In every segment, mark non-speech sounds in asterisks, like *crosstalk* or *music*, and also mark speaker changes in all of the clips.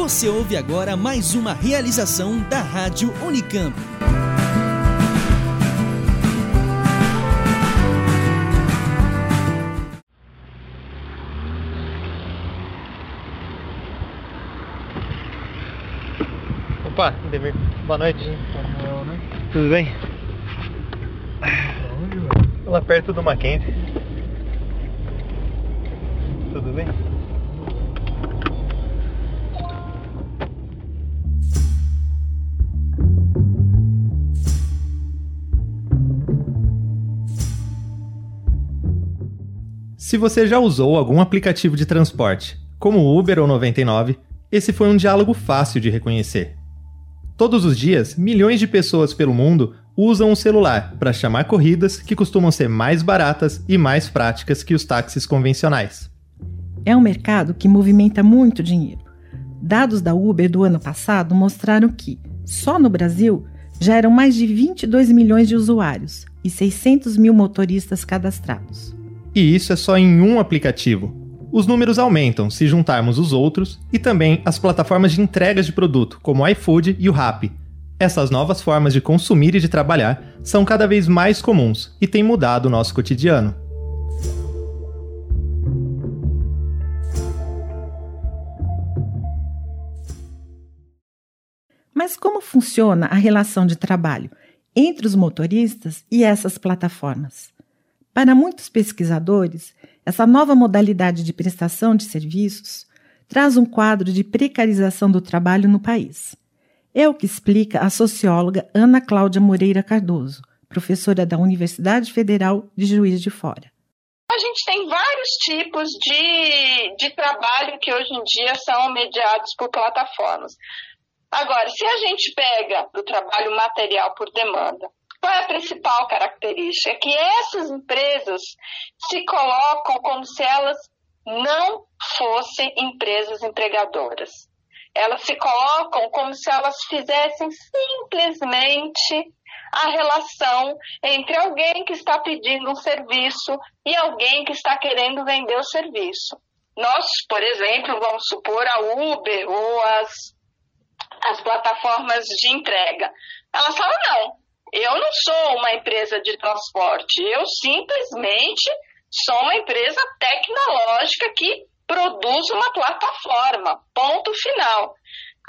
Speaker 1: Você ouve agora mais uma realização da Rádio Unicamp.
Speaker 2: Opa, Demir. Boa noite. Tudo bem? Lá perto do Mackenzie. Tudo bem? Se você já usou algum aplicativo de transporte, como Uber ou 99, esse foi um diálogo fácil de reconhecer. Todos os dias, milhões de pessoas pelo mundo usam o celular para chamar corridas que costumam ser mais baratas e mais práticas que os táxis convencionais.
Speaker 3: É um mercado que movimenta muito dinheiro. Dados da Uber do ano passado mostraram que, só no Brasil, já eram mais de 22 milhões de usuários e 600 mil motoristas cadastrados.
Speaker 2: E isso é só em um aplicativo. Os números aumentam se juntarmos os outros e também as plataformas de entregas de produto, como o iFood e o Rappi. Essas novas formas de consumir e de trabalhar são cada vez mais comuns e têm mudado o nosso cotidiano.
Speaker 3: Mas como funciona a relação de trabalho entre os motoristas e essas plataformas? Para muitos pesquisadores, essa nova modalidade de prestação de serviços traz um quadro de precarização do trabalho no país. É o que explica a socióloga Ana Cláudia Moreira Cardoso, professora da Universidade Federal de Juiz de Fora.
Speaker 4: A gente tem vários tipos de, de trabalho que hoje em dia são mediados por plataformas. Agora, se a gente pega do trabalho material por demanda, qual é a principal característica? É que essas empresas se colocam como se elas não fossem empresas empregadoras. Elas se colocam como se elas fizessem simplesmente a relação entre alguém que está pedindo um serviço e alguém que está querendo vender o serviço. Nós, por exemplo, vamos supor a Uber ou as, as plataformas de entrega. Elas falam, não, eu não sou uma empresa de transporte, eu simplesmente sou uma empresa tecnológica que produz uma plataforma. Ponto final.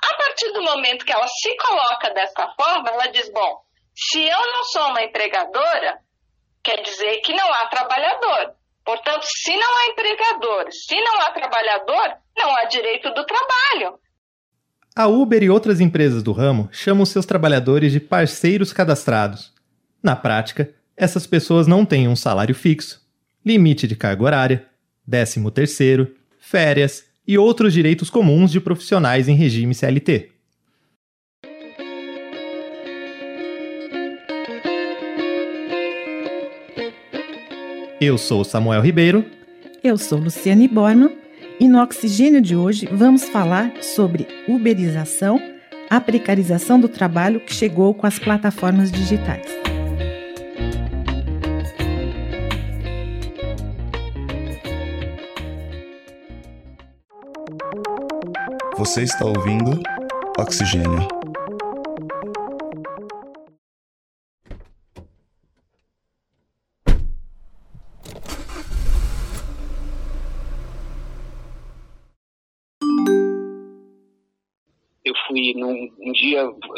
Speaker 4: A partir do momento que ela se coloca dessa forma, ela diz: bom, se eu não sou uma empregadora, quer dizer que não há trabalhador. Portanto, se não há empregador, se não há trabalhador, não há direito do trabalho.
Speaker 2: A Uber e outras empresas do ramo chamam seus trabalhadores de parceiros cadastrados. Na prática, essas pessoas não têm um salário fixo, limite de carga horária, décimo terceiro, férias e outros direitos comuns de profissionais em regime CLT. Eu sou Samuel Ribeiro.
Speaker 3: Eu sou Luciane Borman e no Oxigênio de hoje vamos falar sobre uberização, a precarização do trabalho que chegou com as plataformas digitais.
Speaker 5: Você está ouvindo Oxigênio.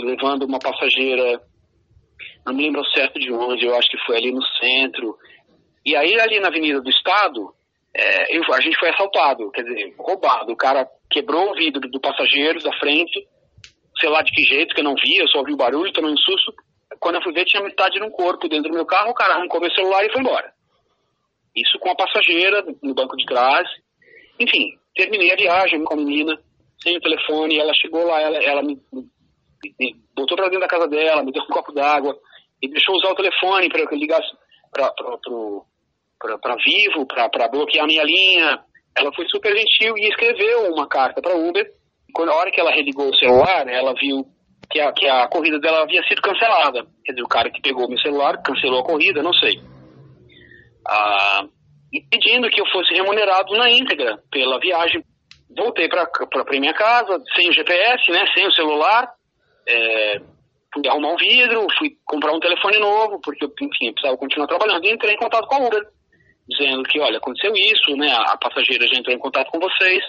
Speaker 6: Levando uma passageira, não me lembro certo de onde, eu acho que foi ali no centro. E aí ali na Avenida do Estado, é, eu, a gente foi assaltado, quer dizer, roubado. O cara quebrou o vidro do passageiro da frente, sei lá de que jeito, que eu não vi, eu só ouvi o barulho, tomei um susto. Quando eu fui ver, tinha metade de um corpo dentro do meu carro, o cara arrancou meu celular e foi embora. Isso com a passageira no banco de trás. Enfim, terminei a viagem com a menina sem o telefone, ela chegou lá, ela, ela me, botou para dentro da casa dela, me deu um copo d'água e deixou usar o telefone para que eu ligasse para Vivo, para bloquear a minha linha. Ela foi super gentil e escreveu uma carta para Uber. Quando a hora que ela religou o celular, ela viu que a, que a corrida dela havia sido cancelada. Quer dizer, o cara que pegou meu celular cancelou a corrida, não sei. Ah, e pedindo que eu fosse remunerado na íntegra pela viagem voltei para minha casa, sem o GPS, né, sem o celular, é, fui arrumar um vidro, fui comprar um telefone novo, porque, enfim, eu precisava continuar trabalhando, e entrei em contato com a Uber, dizendo que, olha, aconteceu isso, né, a, passageira já entrou em contato com vocês,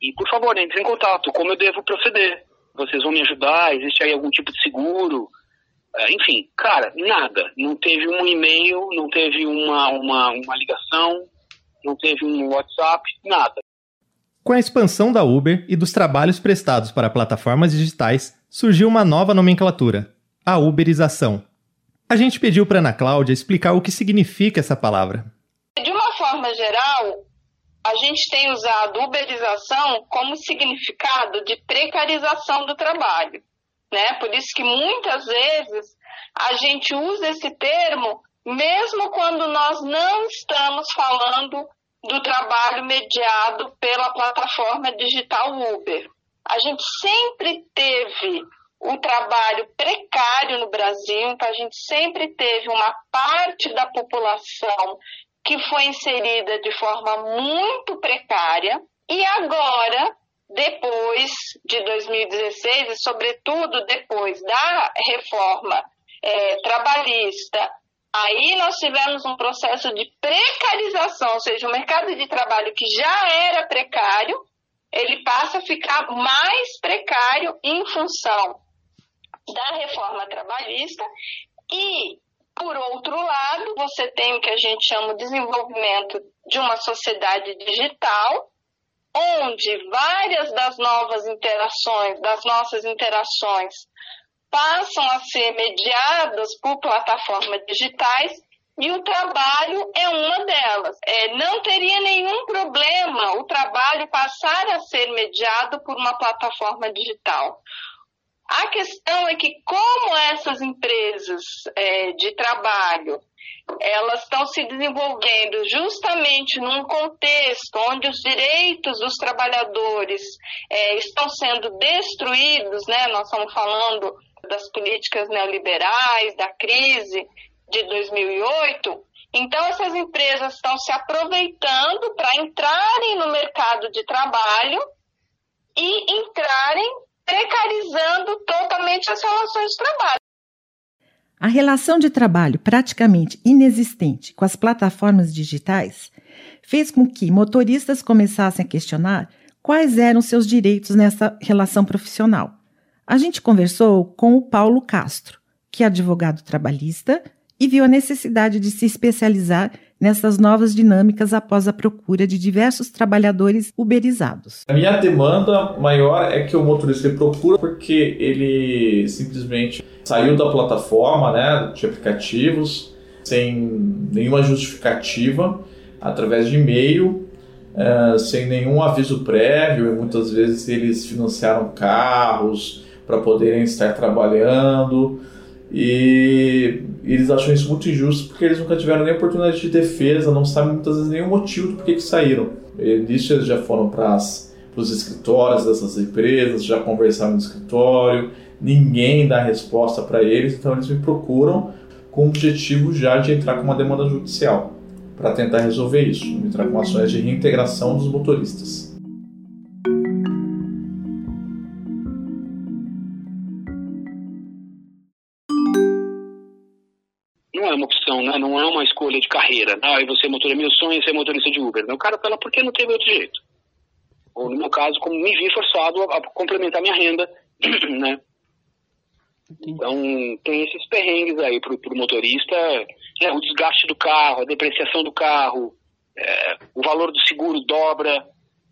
Speaker 6: e, por favor, entre em contato, como eu devo proceder? Vocês vão me ajudar? Existe aí algum tipo de seguro? É, enfim, cara, nada. Não teve um e-mail, não teve uma, uma, uma ligação, não teve um WhatsApp, nada.
Speaker 2: Com a expansão da Uber e dos trabalhos prestados para plataformas digitais, surgiu uma nova nomenclatura, a uberização. A gente pediu para Ana Cláudia explicar o que significa essa palavra.
Speaker 4: De uma forma geral, a gente tem usado uberização como significado de precarização do trabalho. Né? Por isso que muitas vezes a gente usa esse termo mesmo quando nós não estamos falando do trabalho mediado pela plataforma digital Uber. A gente sempre teve o trabalho precário no Brasil, então a gente sempre teve uma parte da população que foi inserida de forma muito precária. E agora, depois de 2016 e sobretudo depois da reforma é, trabalhista Aí nós tivemos um processo de precarização, ou seja, o mercado de trabalho que já era precário, ele passa a ficar mais precário em função da reforma trabalhista. E, por outro lado, você tem o que a gente chama de desenvolvimento de uma sociedade digital, onde várias das novas interações, das nossas interações, passam a ser mediadas por plataformas digitais e o trabalho é uma delas. É, não teria nenhum problema o trabalho passar a ser mediado por uma plataforma digital. A questão é que, como essas empresas é, de trabalho elas estão se desenvolvendo justamente num contexto onde os direitos dos trabalhadores é, estão sendo destruídos, né? Nós estamos falando das políticas neoliberais, da crise de 2008. Então, essas empresas estão se aproveitando para entrarem no mercado de trabalho e entrarem precarizando totalmente as relações de trabalho.
Speaker 3: A relação de trabalho praticamente inexistente com as plataformas digitais fez com que motoristas começassem a questionar quais eram seus direitos nessa relação profissional. A gente conversou com o Paulo Castro, que é advogado trabalhista e viu a necessidade de se especializar nessas novas dinâmicas após a procura de diversos trabalhadores uberizados.
Speaker 7: A minha demanda maior é que o motorista procura porque ele simplesmente saiu da plataforma né, de aplicativos sem nenhuma justificativa, através de e-mail, é, sem nenhum aviso prévio, e muitas vezes eles financiaram carros, para poderem estar trabalhando. E eles acham isso muito injusto porque eles nunca tiveram nem oportunidade de defesa, não sabem muitas vezes nenhum motivo do porquê que saíram. Nisso eles já foram para os escritórios dessas empresas, já conversaram no escritório, ninguém dá resposta para eles, então eles me procuram com o objetivo já de entrar com uma demanda judicial para tentar resolver isso, entrar com ações de reintegração dos motoristas.
Speaker 6: Né? não é uma escolha de carreira. Ah, e você é motorista, meu sonho é ser motorista de Uber. O cara fala, por que não teve outro jeito? Ou no meu caso, como me vi forçado a, a complementar minha renda, *clears throat* né? Então, tem esses perrengues aí pro, pro motorista, né? o desgaste do carro, a depreciação do carro, é, o valor do seguro dobra,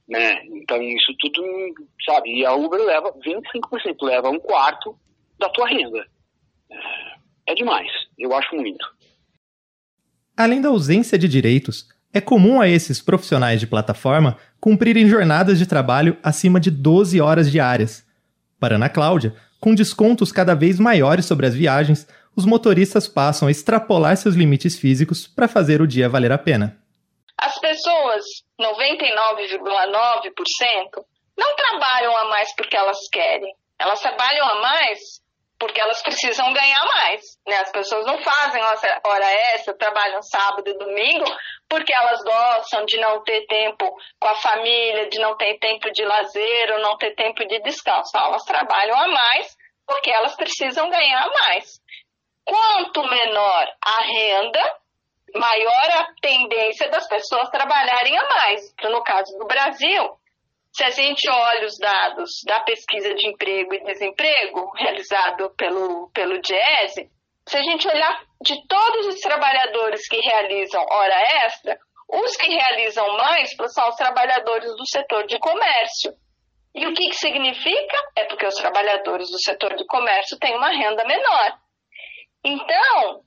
Speaker 6: né? Então, isso tudo, sabe? E a Uber leva 25%, leva um quarto da tua renda. É, é demais, eu acho muito.
Speaker 2: Além da ausência de direitos, é comum a esses profissionais de plataforma cumprirem jornadas de trabalho acima de 12 horas diárias. Para Ana Cláudia, com descontos cada vez maiores sobre as viagens, os motoristas passam a extrapolar seus limites físicos para fazer o dia valer a pena.
Speaker 4: As pessoas, 99,9%, não trabalham a mais porque elas querem. Elas trabalham a mais porque elas precisam ganhar mais, né? As pessoas não fazem hora extra, trabalham sábado e domingo porque elas gostam de não ter tempo com a família, de não ter tempo de lazer ou não ter tempo de descanso. Então, elas trabalham a mais porque elas precisam ganhar mais. Quanto menor a renda, maior a tendência das pessoas trabalharem a mais. No caso do Brasil, se a gente olha os dados da pesquisa de emprego e desemprego realizado pelo, pelo DIESE, se a gente olhar de todos os trabalhadores que realizam hora extra, os que realizam mais são os trabalhadores do setor de comércio. E o que, que significa? É porque os trabalhadores do setor de comércio têm uma renda menor. Então,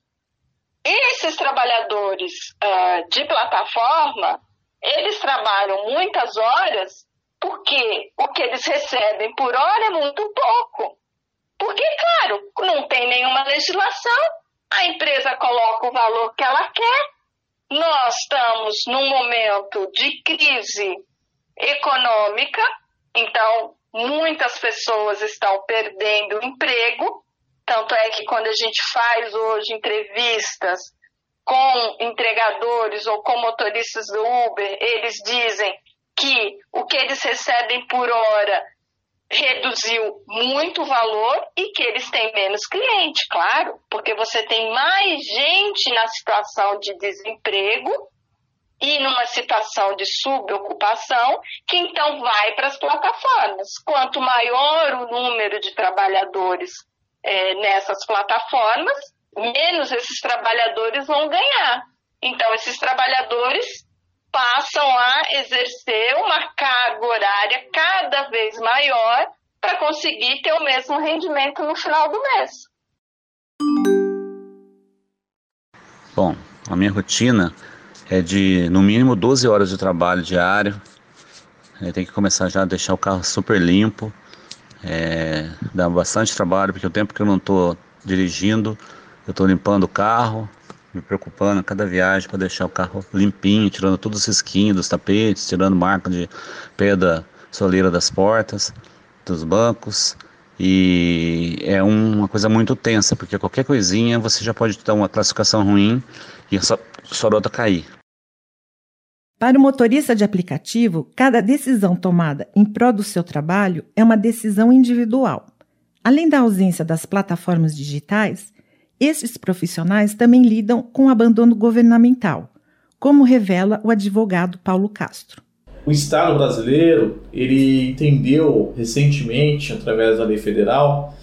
Speaker 4: esses trabalhadores uh, de plataforma, eles trabalham muitas horas porque o que eles recebem por hora é muito pouco. Porque, claro, não tem nenhuma legislação, a empresa coloca o valor que ela quer. Nós estamos num momento de crise econômica, então muitas pessoas estão perdendo emprego. Tanto é que quando a gente faz hoje entrevistas com entregadores ou com motoristas do Uber, eles dizem que o que eles recebem por hora reduziu muito o valor e que eles têm menos cliente, claro, porque você tem mais gente na situação de desemprego e numa situação de subocupação, que então vai para as plataformas. Quanto maior o número de trabalhadores é, nessas plataformas, menos esses trabalhadores vão ganhar. Então, esses trabalhadores passam a exercer uma carga horária cada vez maior para conseguir ter o mesmo rendimento no final do mês.
Speaker 8: Bom, a minha rotina é de no mínimo 12 horas de trabalho diário. Tenho que começar já a deixar o carro super limpo. É, dá bastante trabalho porque o tempo que eu não estou dirigindo, eu estou limpando o carro, me preocupando a cada viagem para deixar o carro limpinho, tirando todos os risquinhos dos tapetes, tirando marca de pedra soleira das portas, dos bancos. E é uma coisa muito tensa, porque qualquer coisinha você já pode ter uma classificação ruim e a sorota cair.
Speaker 3: Para o motorista de aplicativo, cada decisão tomada em prol do seu trabalho é uma decisão individual. Além da ausência das plataformas digitais, esses profissionais também lidam com o abandono governamental, como revela o advogado Paulo Castro.
Speaker 7: O Estado brasileiro ele entendeu recentemente, através da lei federal,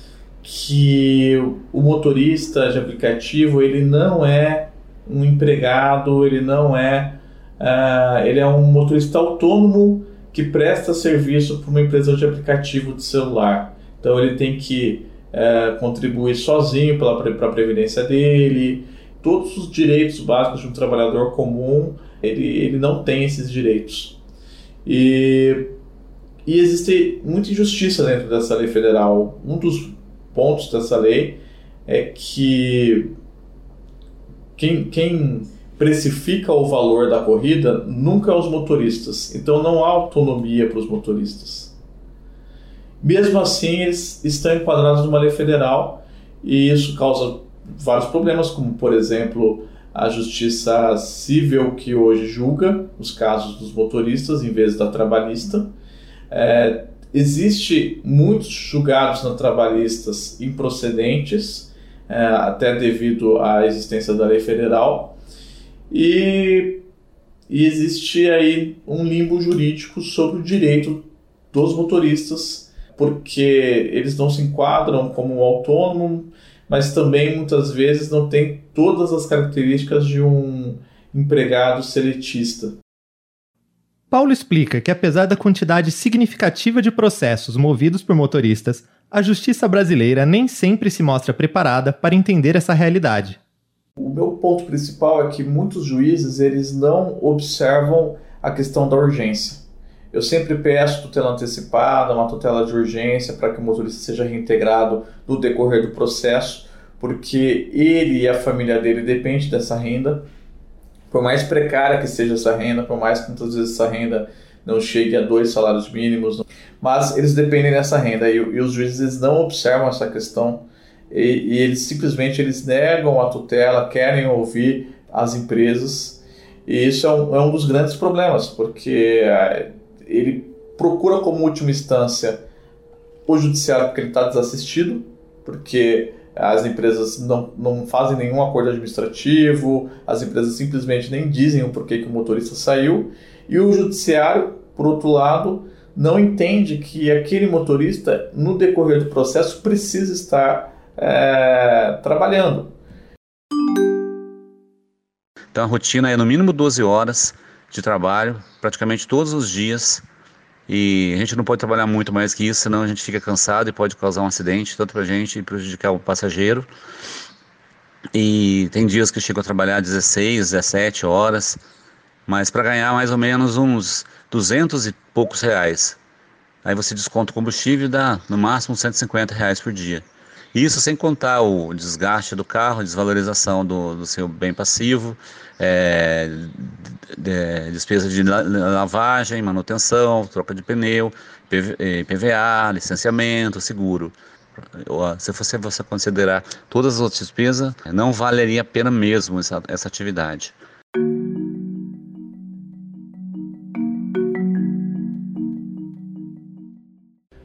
Speaker 7: que o motorista de aplicativo ele não é um empregado, ele não é, uh, ele é um motorista autônomo que presta serviço para uma empresa de aplicativo de celular. Então ele tem que é, contribuir sozinho para a previdência dele, todos os direitos básicos de um trabalhador comum, ele, ele não tem esses direitos. E, e existe muita injustiça dentro dessa lei federal. Um dos pontos dessa lei é que quem, quem precifica o valor da corrida nunca é os motoristas. Então não há autonomia para os motoristas. Mesmo assim, eles estão enquadrados numa lei federal e isso causa vários problemas, como por exemplo a justiça civil que hoje julga os casos dos motoristas em vez da trabalhista. É, existe muitos julgados na trabalhistas improcedentes, é, até devido à existência da lei federal, e, e existe aí um limbo jurídico sobre o direito dos motoristas porque eles não se enquadram como autônomo, mas também muitas vezes não têm todas as características de um empregado seletista.
Speaker 2: Paulo explica que, apesar da quantidade significativa de processos movidos por motoristas, a justiça brasileira nem sempre se mostra preparada para entender essa realidade.
Speaker 7: O meu ponto principal é que muitos juízes eles não observam a questão da urgência. Eu sempre peço tutela antecipada, uma tutela de urgência para que o motorista seja reintegrado no decorrer do processo, porque ele e a família dele dependem dessa renda. Por mais precária que seja essa renda, por mais que muitas vezes essa renda não chegue a dois salários mínimos, mas eles dependem dessa renda e, e os juízes não observam essa questão e, e eles simplesmente eles negam a tutela, querem ouvir as empresas E isso é um, é um dos grandes problemas, porque é, ele procura como última instância o judiciário porque ele está desassistido, porque as empresas não, não fazem nenhum acordo administrativo, as empresas simplesmente nem dizem o porquê que o motorista saiu, e o judiciário, por outro lado, não entende que aquele motorista, no decorrer do processo, precisa estar é, trabalhando.
Speaker 8: Então a rotina é no mínimo 12 horas de trabalho, praticamente todos os dias. E a gente não pode trabalhar muito mais que isso, senão a gente fica cansado e pode causar um acidente, tanto para a gente e prejudicar o passageiro. E tem dias que eu chego a trabalhar 16, 17 horas, mas para ganhar mais ou menos uns 200 e poucos reais. Aí você desconta o combustível e dá no máximo 150 reais por dia. Isso sem contar o desgaste do carro, desvalorização do, do seu bem passivo, é, de, despesa de lavagem, manutenção, troca de pneu, PVA, licenciamento, seguro. Se você, você considerar todas as outras despesas, não valeria a pena mesmo essa, essa atividade.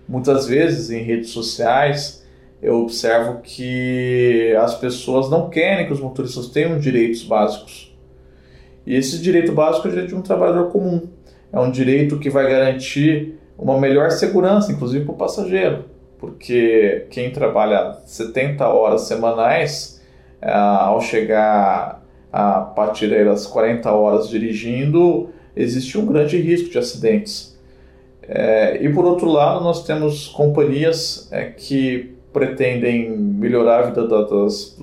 Speaker 7: Muitas vezes em redes sociais eu observo que as pessoas não querem que os motoristas tenham direitos básicos. E esse direito básico é o direito de um trabalhador comum. É um direito que vai garantir uma melhor segurança, inclusive para o passageiro. Porque quem trabalha 70 horas semanais, é, ao chegar a partir das 40 horas dirigindo, existe um grande risco de acidentes. É, e por outro lado, nós temos companhias é, que pretendem melhorar a vida das,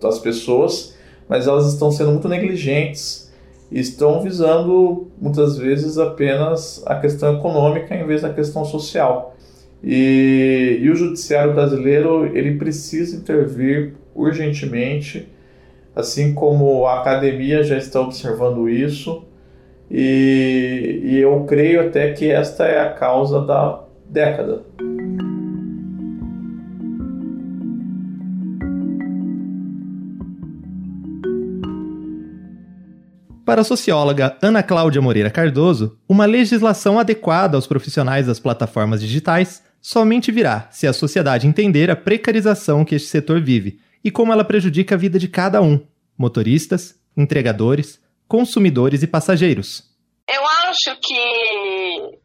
Speaker 7: das pessoas, mas elas estão sendo muito negligentes e estão visando muitas vezes apenas a questão econômica em vez da questão social. E, e o judiciário brasileiro ele precisa intervir urgentemente, assim como a academia já está observando isso. E, e eu creio até que esta é a causa da década.
Speaker 2: Para a socióloga Ana Cláudia Moreira Cardoso, uma legislação adequada aos profissionais das plataformas digitais somente virá se a sociedade entender a precarização que este setor vive e como ela prejudica a vida de cada um: motoristas, entregadores, consumidores e passageiros.
Speaker 4: Eu acho que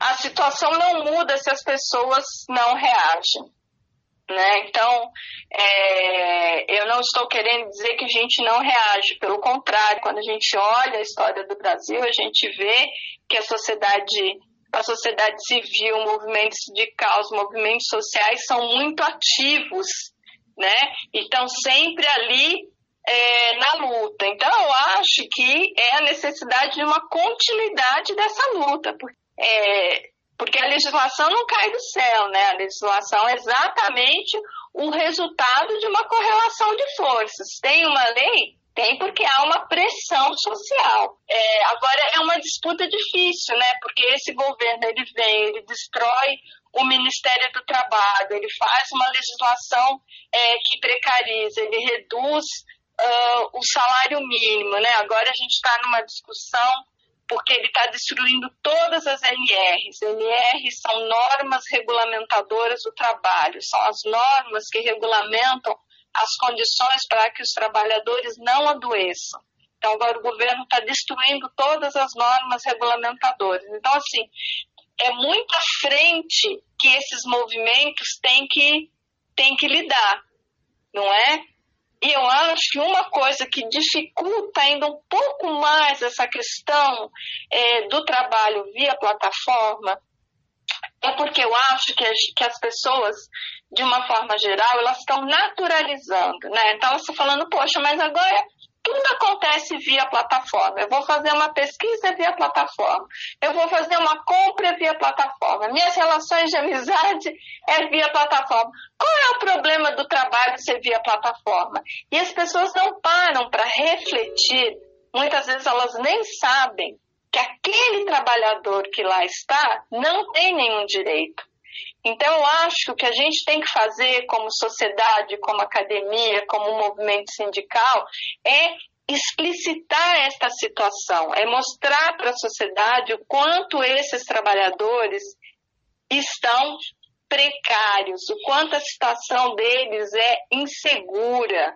Speaker 4: a situação não muda se as pessoas não reagem. Né? Então, é, eu não estou querendo dizer que a gente não reage, pelo contrário, quando a gente olha a história do Brasil, a gente vê que a sociedade, a sociedade civil, movimentos sindical, os movimentos sociais são muito ativos, né? Então, sempre ali é, na luta. Então, eu acho que é a necessidade de uma continuidade dessa luta. É, porque a legislação não cai do céu, né? A legislação é exatamente o resultado de uma correlação de forças. Tem uma lei? Tem porque há uma pressão social. É, agora é uma disputa difícil, né? Porque esse governo ele vem, ele destrói o Ministério do Trabalho, ele faz uma legislação é, que precariza, ele reduz uh, o salário mínimo, né? Agora a gente está numa discussão porque ele está destruindo todas as NRs. NRs são normas regulamentadoras do trabalho, são as normas que regulamentam as condições para que os trabalhadores não adoeçam. Então, agora o governo está destruindo todas as normas regulamentadoras. Então, assim, é muita frente que esses movimentos têm que, têm que lidar, não é? E eu acho que uma coisa que dificulta ainda um pouco mais essa questão é, do trabalho via plataforma é porque eu acho que as, que as pessoas, de uma forma geral, elas estão naturalizando, né? Então, você falando, poxa, mas agora tudo acontece via plataforma. Eu vou fazer uma pesquisa via plataforma. Eu vou fazer uma compra via plataforma. Minhas relações de amizade é via plataforma. Qual é o problema do trabalho ser via plataforma? E as pessoas não param para refletir. Muitas vezes elas nem sabem que aquele trabalhador que lá está não tem nenhum direito. Então, eu acho que o que a gente tem que fazer como sociedade, como academia, como movimento sindical, é explicitar esta situação, é mostrar para a sociedade o quanto esses trabalhadores estão precários, o quanto a situação deles é insegura,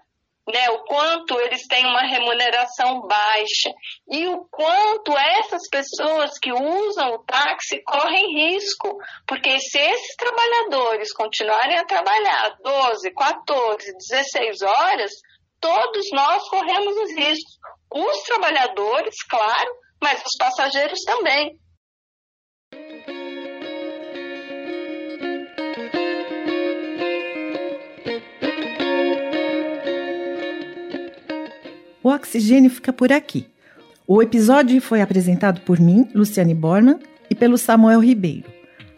Speaker 4: né, o quanto eles têm uma remuneração baixa e o quanto essas pessoas que usam o táxi correm risco, porque se esses trabalhadores continuarem a trabalhar 12, 14, 16 horas, todos nós corremos os riscos. Os trabalhadores, claro, mas os passageiros também.
Speaker 3: O Oxigênio fica por aqui. O episódio foi apresentado por mim, Luciane Borman, e pelo Samuel Ribeiro.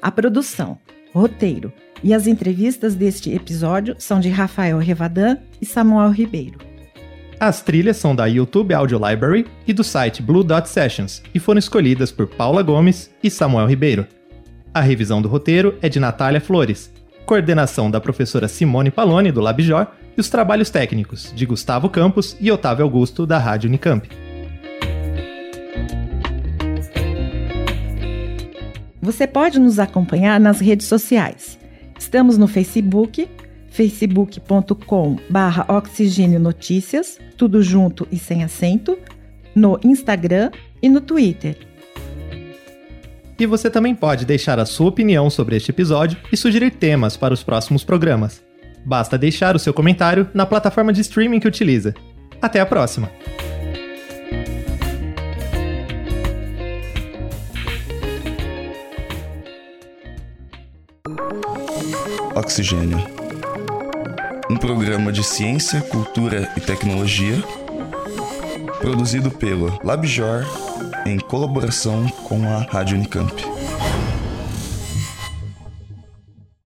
Speaker 3: A produção, roteiro e as entrevistas deste episódio são de Rafael Revadan e Samuel Ribeiro.
Speaker 2: As trilhas são da YouTube Audio Library e do site Blue Dot Sessions e foram escolhidas por Paula Gomes e Samuel Ribeiro. A revisão do roteiro é de Natália Flores, coordenação da professora Simone Paloni, do Labjor, e os trabalhos técnicos de Gustavo Campos e Otávio Augusto, da Rádio Unicamp.
Speaker 3: Você pode nos acompanhar nas redes sociais. Estamos no Facebook, facebook.com barra Oxigênio Notícias, tudo junto e sem acento, no Instagram e no Twitter.
Speaker 2: E você também pode deixar a sua opinião sobre este episódio e sugerir temas para os próximos programas. Basta deixar o seu comentário na plataforma de streaming que utiliza. Até a próxima!
Speaker 5: Oxigênio. Um programa de ciência, cultura e tecnologia produzido pelo LabJor em colaboração com a Rádio Unicamp.